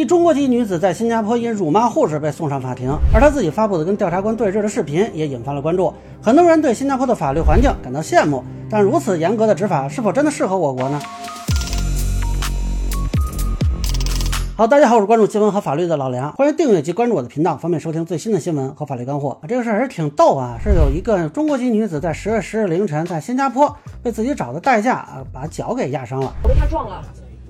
一中国籍女子在新加坡因辱骂护士被送上法庭，而她自己发布的跟调查官对峙的视频也引发了关注。很多人对新加坡的法律环境感到羡慕，但如此严格的执法是否真的适合我国呢？好，大家好，我是关注新闻和法律的老梁，欢迎订阅及关注我的频道，方便收听最新的新闻和法律干货。这个事儿还是挺逗啊，是有一个中国籍女子在十月十日凌晨在新加坡被自己找的代驾啊把脚给压伤了。我被他撞了，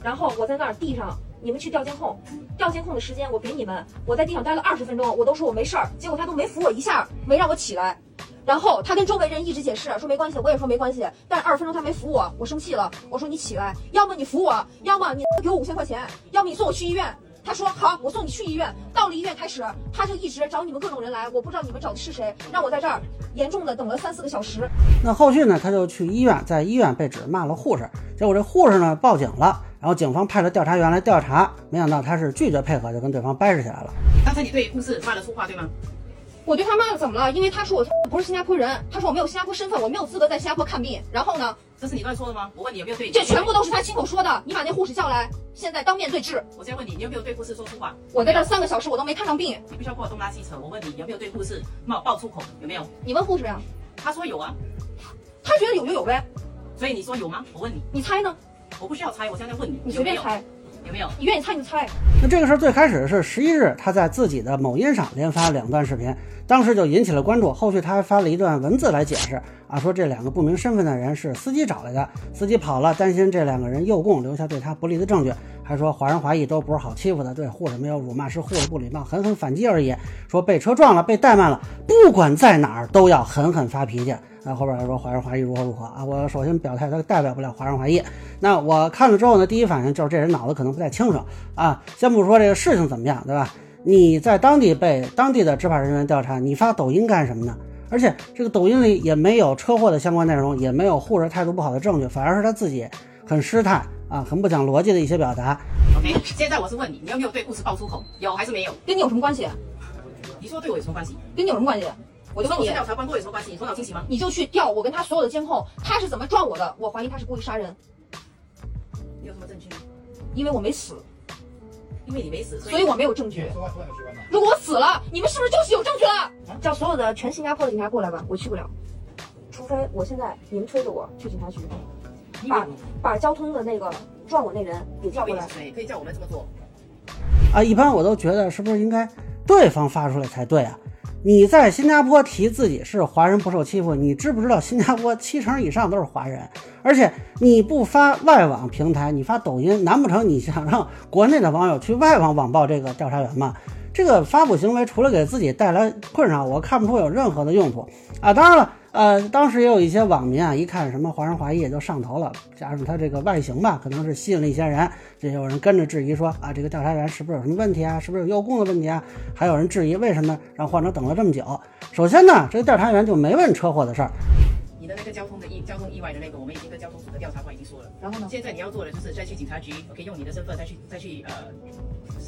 然后我在那儿地上，你们去调监控，调监控的时间我给你们，我在地上待了二十分钟，我都说我没事儿，结果他都没扶我一下，没让我起来。然后他跟周围人一直解释说没关系，我也说没关系，但二十分钟他没扶我，我生气了，我说你起来，要么你扶我，要么你给我五千块钱，要么你送我去医院。他说好，我送你去医院。到了医院开始，他就一直找你们各种人来，我不知道你们找的是谁，让我在这儿严重的等了三四个小时。那后续呢，他就去医院，在医院被指骂了护士，结果这护士呢报警了，然后警方派了调查员来调查，没想到他是拒绝配合，就跟对方掰扯起来了。刚才你对护士骂了粗话，对吗？我对他骂了怎么了？因为他说我不是新加坡人，他说我没有新加坡身份，我没有资格在新加坡看病。然后呢，这是你乱说的吗？我问你有没有对？这全部都是他亲口说的。你把那护士叫来，现在当面对质。我先问你，你有没有对护士说粗话？我在这三个小时，我都没看上病。你不需要跟我东拉西扯。我问你有没有对护士冒爆粗口？有没有？你问护士呀。他说有啊。他觉得有就有呗。所以你说有吗？我问你。你猜呢？我不需要猜，我现在问你。你随便猜。有没有？你愿意猜你就猜。那这个事儿最开始是十一日，他在自己的某音上连发两段视频，当时就引起了关注。后续他还发了一段文字来解释啊，说这两个不明身份的人是司机找来的，司机跑了，担心这两个人诱供，留下对他不利的证据。还说华人华裔都不是好欺负的，对护士没有辱骂，是护士不礼貌，狠狠反击而已。说被车撞了，被怠慢了，不管在哪儿都要狠狠发脾气。那后边还说华人华裔如何如何啊？我首先表态，他代表不了华人华裔。那我看了之后呢，第一反应就是这人脑子可能不太清楚啊。先不说这个事情怎么样，对吧？你在当地被当地的执法人员调查，你发抖音干什么呢？而且这个抖音里也没有车祸的相关内容，也没有护士态度不好的证据，反而是他自己很失态啊，很不讲逻辑的一些表达。OK，现在我是问你，你有没有对护士爆粗口？有还是没有？跟你有什么关系？你说对我有什么关系？跟你有什么关系？我就问你，调查有什么关系？你头脑清醒吗？你就去调我跟他所有的监控，他是怎么撞我的？我怀疑他是故意杀人。你有什么证据？因为我没死，因为你没死，所以我没有证据。如果我死了，你们是不是就是有证据了？叫所有的全新加坡的警察过来吧，我去不了，除非我现在你们推着我去警察局，把把交通的那个撞我那人给叫过来。可以叫我们这么做。啊，一般我都觉得是不是应该对方发出来才对啊？你在新加坡提自己是华人不受欺负，你知不知道新加坡七成以上都是华人？而且你不发外网平台，你发抖音，难不成你想让国内的网友去外网网暴这个调查员吗？这个发布行为除了给自己带来困扰，我看不出有任何的用途啊！当然了。呃，当时也有一些网民啊，一看什么华人华裔也就上头了，加上他这个外形吧，可能是吸引了一些人，就有人跟着质疑说啊，这个调查员是不是有什么问题啊？是不是有诱供的问题啊？还有人质疑为什么让患者等了这么久？首先呢，这个调查员就没问车祸的事儿。你的那个交通的意交通意外的那个，我们已经跟交通组的调查官已经说了。然后呢？现在你要做的就是再去警察局，OK，用你的身份再去再去呃。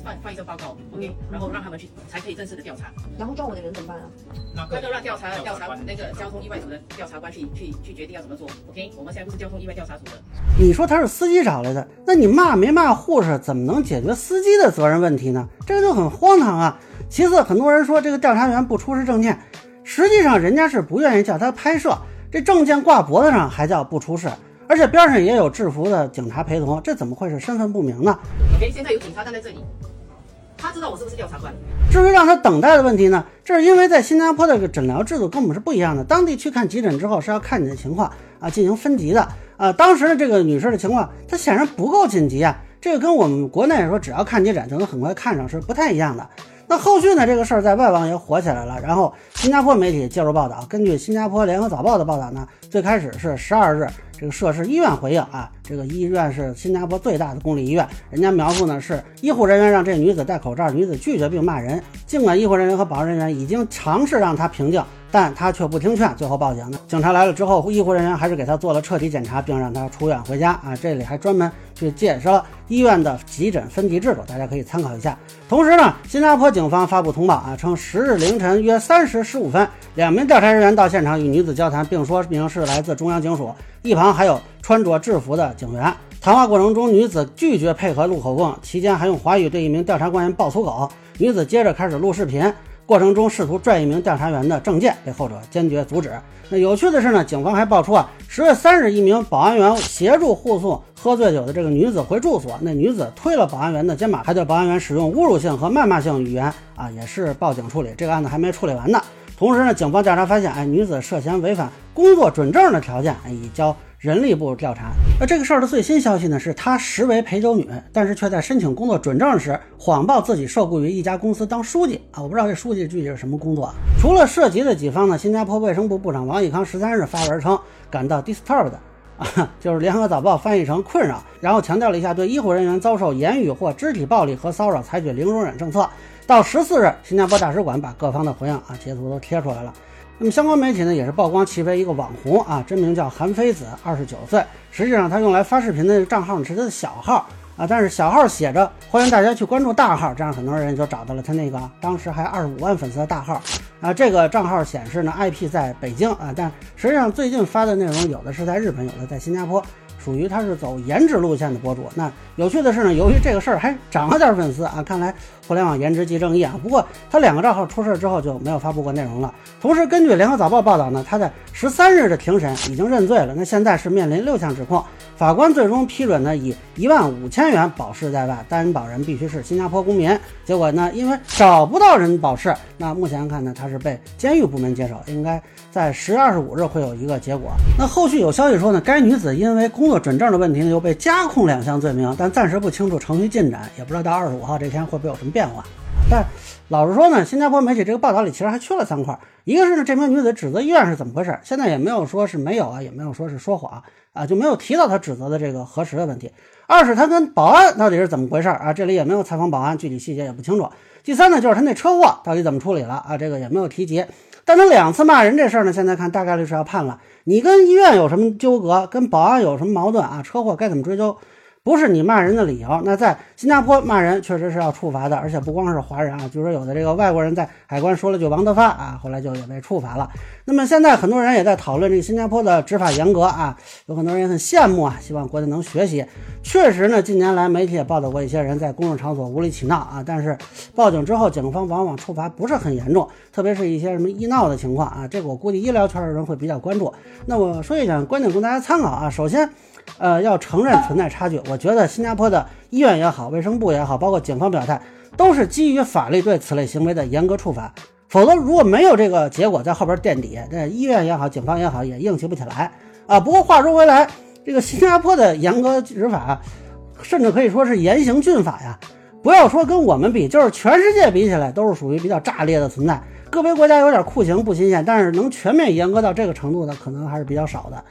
放放一份报告，OK，然后让他们去才可以正式的调查。然后抓我的人怎么办啊？那就让调查调查那个交通意外组的调查官去去去决定要怎么做，OK。我们现在不是交通意外调查组的。你说他是司机找来的，那你骂没骂护士，怎么能解决司机的责任问题呢？这个就很荒唐啊。其次，很多人说这个调查员不出示证件，实际上人家是不愿意叫他拍摄，这证件挂脖子上还叫不出事，而且边上也有制服的警察陪同，这怎么会是身份不明呢？OK，现在有警察站在这里。他知道我是不是调查官？至于让他等待的问题呢？这是因为在新加坡的这个诊疗制度跟我们是不一样的。当地去看急诊之后是要看你的情况啊，进行分级的啊。当时的这个女士的情况，她显然不够紧急啊。这个跟我们国内说只要看急诊就能很快看上是不太一样的。那后续呢？这个事儿在外网也火起来了。然后新加坡媒体介入报道，根据新加坡联合早报的报道呢，最开始是十二日。这个涉事医院回应啊，这个医院是新加坡最大的公立医院。人家描述呢是医护人员让这女子戴口罩，女子拒绝并骂人。尽管医护人员和保安人员已经尝试让她平静，但她却不听劝，最后报警了。警察来了之后，医护人员还是给她做了彻底检查，并让她出院回家啊。这里还专门去介绍了医院的急诊分级制度，大家可以参考一下。同时呢，新加坡警方发布通报啊，称十日凌晨约三时十五分，两名调查人员到现场与女子交谈，并说明是来自中央警署。一旁还有穿着制服的警员，谈话过程中，女子拒绝配合录口供，期间还用华语对一名调查官员爆粗口。女子接着开始录视频，过程中试图拽一名调查员的证件，被后者坚决阻止。那有趣的是呢，警方还爆出啊，十月三日，一名保安员协助护送喝醉酒的这个女子回住所，那女子推了保安员的肩膀，还对保安员使用侮辱性和谩骂性语言啊，也是报警处理。这个案子还没处理完呢。同时呢，警方调查发现，哎，女子涉嫌违反工作准证的条件，已交人力部调查。那这个事儿的最新消息呢，是她实为陪酒女，但是却在申请工作准证时谎报自己受雇于一家公司当书记啊！我不知道这书记具体是什么工作。除了涉及的几方呢，新加坡卫生部部长王以康十三日发文称感到 disturbed，啊，就是联合早报翻译成困扰，然后强调了一下对医护人员遭受言语或肢体暴力和骚扰采取零容忍政策。到十四日，新加坡大使馆把各方的回应啊截图都贴出来了。那么相关媒体呢也是曝光其为一个网红啊，真名叫韩非子，二十九岁。实际上他用来发视频的账号是他的小号啊，但是小号写着欢迎大家去关注大号，这样很多人就找到了他那个当时还二十五万粉丝的大号啊。这个账号显示呢 IP 在北京啊，但实际上最近发的内容有的是在日本，有的在新加坡。属于他是走颜值路线的博主。那有趣的是呢，由于这个事儿还涨了点粉丝啊，看来互联网颜值即正义啊。不过他两个账号出事之后就没有发布过内容了。同时，根据联合早报报道呢，他在十三日的庭审已经认罪了。那现在是面临六项指控，法官最终批准呢，以一万五千元保释在外，担保人必须是新加坡公民。结果呢，因为找不到人保释，那目前看呢，他是被监狱部门接手，应该在十月二十五日会有一个结果。那后续有消息说呢，该女子因为工作准证的问题呢，又被加控两项罪名，但暂时不清楚程序进展，也不知道到二十五号这天会不会有什么变化。但老实说呢，新加坡媒体这个报道里其实还缺了三块，一个是呢，这名女子指责医院是怎么回事，现在也没有说是没有啊，也没有说是说谎啊，就没有提到她指责的这个核实的问题。二是她跟保安到底是怎么回事啊，这里也没有采访保安，具体细节也不清楚。第三呢，就是她那车祸到底怎么处理了啊，这个也没有提及。但他两次骂人这事儿呢，现在看大概率是要判了。你跟医院有什么纠葛，跟保安有什么矛盾啊？车祸该怎么追究？不是你骂人的理由。那在新加坡骂人确实是要处罚的，而且不光是华人啊，据说有的这个外国人在海关说了句王德发啊，后来就也被处罚了。那么现在很多人也在讨论这个新加坡的执法严格啊，有很多人也很羡慕啊，希望国内能学习。确实呢，近年来媒体也报道过一些人在公众场所无理取闹啊，但是报警之后，警方往往处罚不是很严重，特别是一些什么医闹的情况啊，这个我估计医疗圈的人会比较关注。那我说一点观点供大家参考啊，首先。呃，要承认存在差距。我觉得新加坡的医院也好，卫生部也好，包括警方表态，都是基于法律对此类行为的严格处罚。否则，如果没有这个结果在后边垫底，那医院也好，警方也好，也硬气不起来啊。不过话说回来，这个新加坡的严格执法，甚至可以说是严刑峻法呀。不要说跟我们比，就是全世界比起来，都是属于比较炸裂的存在。个别国家有点酷刑不新鲜，但是能全面严格到这个程度的，可能还是比较少的。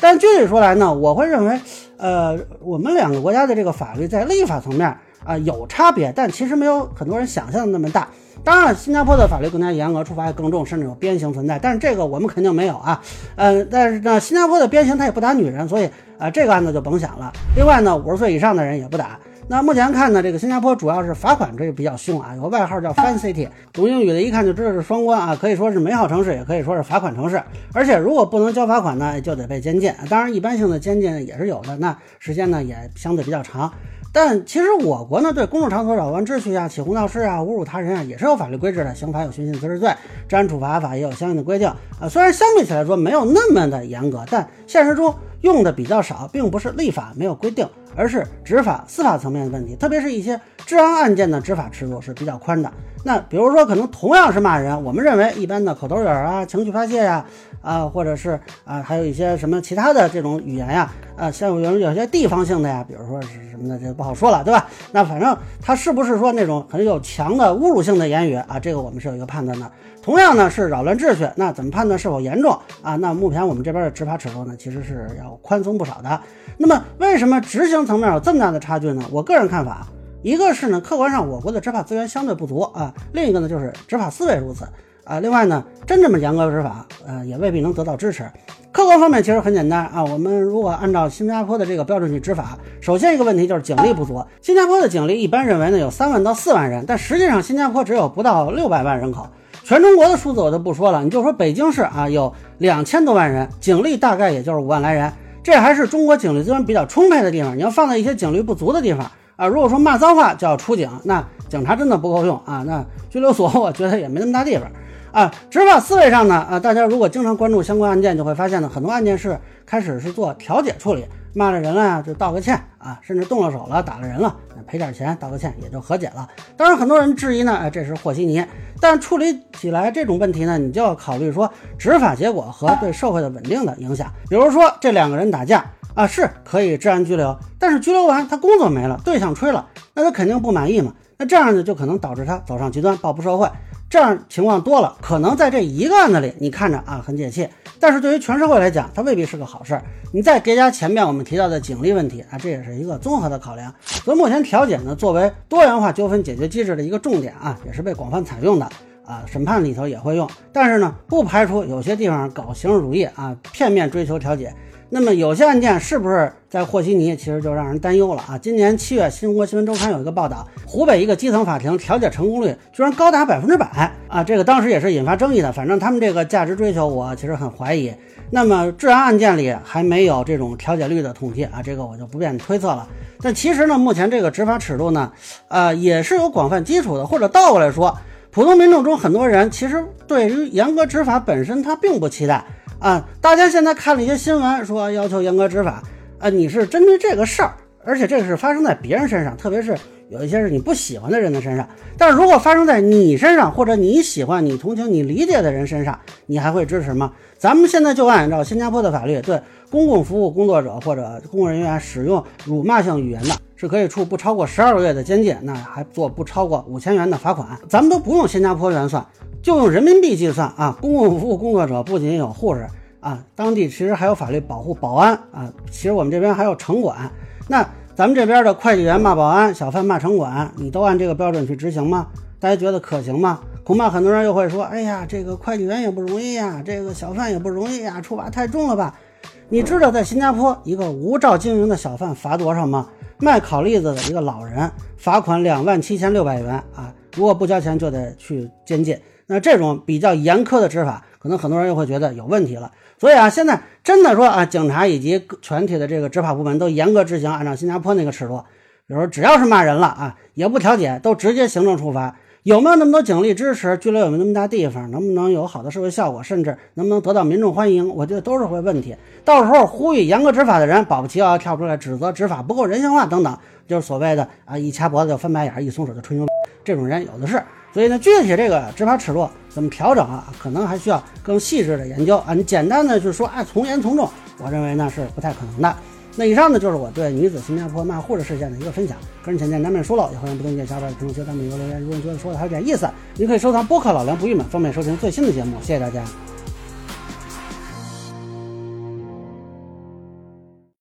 但具体说来呢，我会认为，呃，我们两个国家的这个法律在立法层面啊有差别，但其实没有很多人想象的那么大。当然，新加坡的法律更加严格，处罚也更重，甚至有鞭刑存在。但是这个我们肯定没有啊，呃，但是呢，新加坡的鞭刑他也不打女人，所以啊，这个案子就甭想了。另外呢，五十岁以上的人也不打。那目前看呢，这个新加坡主要是罚款，这个比较凶啊，有个外号叫 Fun City，懂英语的一看就知道是双关啊，可以说是美好城市，也可以说是罚款城市。而且如果不能交罚款呢，就得被监禁。当然，一般性的监禁也是有的，那时间呢也相对比较长。但其实我国呢，对公众场所扰乱秩序啊、起哄闹事啊、侮辱他人啊，也是有法律规制的。刑法有寻衅滋事罪，治安处罚法也有相应的规定啊。虽然相比起来说没有那么的严格，但现实中用的比较少，并不是立法没有规定，而是执法司法层面的问题。特别是一些治安案件的执法尺度是比较宽的。那比如说，可能同样是骂人，我们认为一般的口头语啊、情绪发泄呀，啊，或者是啊，还有一些什么其他的这种语言呀，啊，像有有些地方性的呀，比如说是什么的，这不好说了，对吧？那反正他是不是说那种很有强的侮辱性的言语啊？这个我们是有一个判断的。同样呢是扰乱秩序，那怎么判断是否严重啊？那目前我们这边的执法尺度呢，其实是要宽松不少的。那么为什么执行层面有这么大的差距呢？我个人看法。一个是呢，客观上我国的执法资源相对不足啊；另一个呢，就是执法思维如此啊。另外呢，真这么严格执法，呃，也未必能得到支持。客观方面其实很简单啊，我们如果按照新加坡的这个标准去执法，首先一个问题就是警力不足。新加坡的警力一般认为呢有三万到四万人，但实际上新加坡只有不到六百万人口。全中国的数字我就不说了，你就说北京市啊，有两千多万人，警力大概也就是五万来人。这还是中国警力资源比较充沛的地方。你要放在一些警力不足的地方啊，如果说骂脏话就要出警，那警察真的不够用啊。那拘留所 我觉得也没那么大地方啊。执法思维上呢啊，大家如果经常关注相关案件，就会发现呢，很多案件是开始是做调解处理。骂了人了呀，就道个歉啊，甚至动了手了，打了人了，赔点钱，道个歉也就和解了。当然，很多人质疑呢，哎，这是和稀泥。但处理起来这种问题呢，你就要考虑说执法结果和对社会的稳定的影响。比如说这两个人打架啊，是可以治安拘留，但是拘留完他工作没了，对象吹了，那他肯定不满意嘛。那这样呢，就可能导致他走上极端，报复社会。这样情况多了，可能在这一个案子里你看着啊很解气，但是对于全社会来讲，它未必是个好事儿。你再叠加前面我们提到的警力问题啊，这也是一个综合的考量。所以目前调解呢，作为多元化纠纷解决机制的一个重点啊，也是被广泛采用的啊，审判里头也会用。但是呢，不排除有些地方搞形式主义啊，片面追求调解。那么有些案件是不是在和稀泥，其实就让人担忧了啊！今年七月，《新国新闻周刊》有一个报道，湖北一个基层法庭调解成功率居然高达百分之百啊！这个当时也是引发争议的。反正他们这个价值追求，我其实很怀疑。那么治安案件里还没有这种调解率的统计啊，这个我就不便推测了。但其实呢，目前这个执法尺度呢，呃，也是有广泛基础的。或者倒过来说，普通民众中很多人其实对于严格执法本身他并不期待。啊，大家现在看了一些新闻，说要求严格执法，啊，你是针对这个事儿，而且这个是发生在别人身上，特别是有一些是你不喜欢的人的身上。但是如果发生在你身上，或者你喜欢、你同情、你理解的人身上，你还会支持吗？咱们现在就按照新加坡的法律，对公共服务工作者或者公务人员使用辱骂性语言的，是可以处不超过十二个月的监禁，那还做不超过五千元的罚款。咱们都不用新加坡元算。就用人民币计算啊，公共服务工作者不仅有护士啊，当地其实还有法律保护保安啊，其实我们这边还有城管。那咱们这边的会计员骂保安，小贩骂城管，你都按这个标准去执行吗？大家觉得可行吗？恐怕很多人又会说，哎呀，这个会计员也不容易呀，这个小贩也不容易呀，处罚太重了吧？你知道在新加坡一个无照经营的小贩罚多少吗？卖烤栗子的一个老人罚款两万七千六百元啊，如果不交钱就得去监禁。那这种比较严苛的执法，可能很多人又会觉得有问题了。所以啊，现在真的说啊，警察以及全体的这个执法部门都严格执行，按照新加坡那个尺度，比如说只要是骂人了啊，也不调解，都直接行政处罚。有没有那么多警力支持？拘留有没有那么大地方？能不能有好的社会效果？甚至能不能得到民众欢迎？我觉得都是会问题。到时候呼吁严格执法的人，保不齐要跳出来指责执法不够人性化等等，就是所谓的啊，一掐脖子就翻白眼，一松手就吹牛，这种人有的是。所以呢，具体这个执法尺度怎么调整啊，可能还需要更细致的研究啊。你简单的就说啊，从严从重，我认为呢是不太可能的。那以上呢就是我对女子新加坡骂护士事件的一个分享，个人浅见难免疏漏，也欢迎不同意见小伙伴评论区咱们留言。如果觉得说的还有点意思，您可以收藏播客老梁不郁闷，方便收听最新的节目。谢谢大家。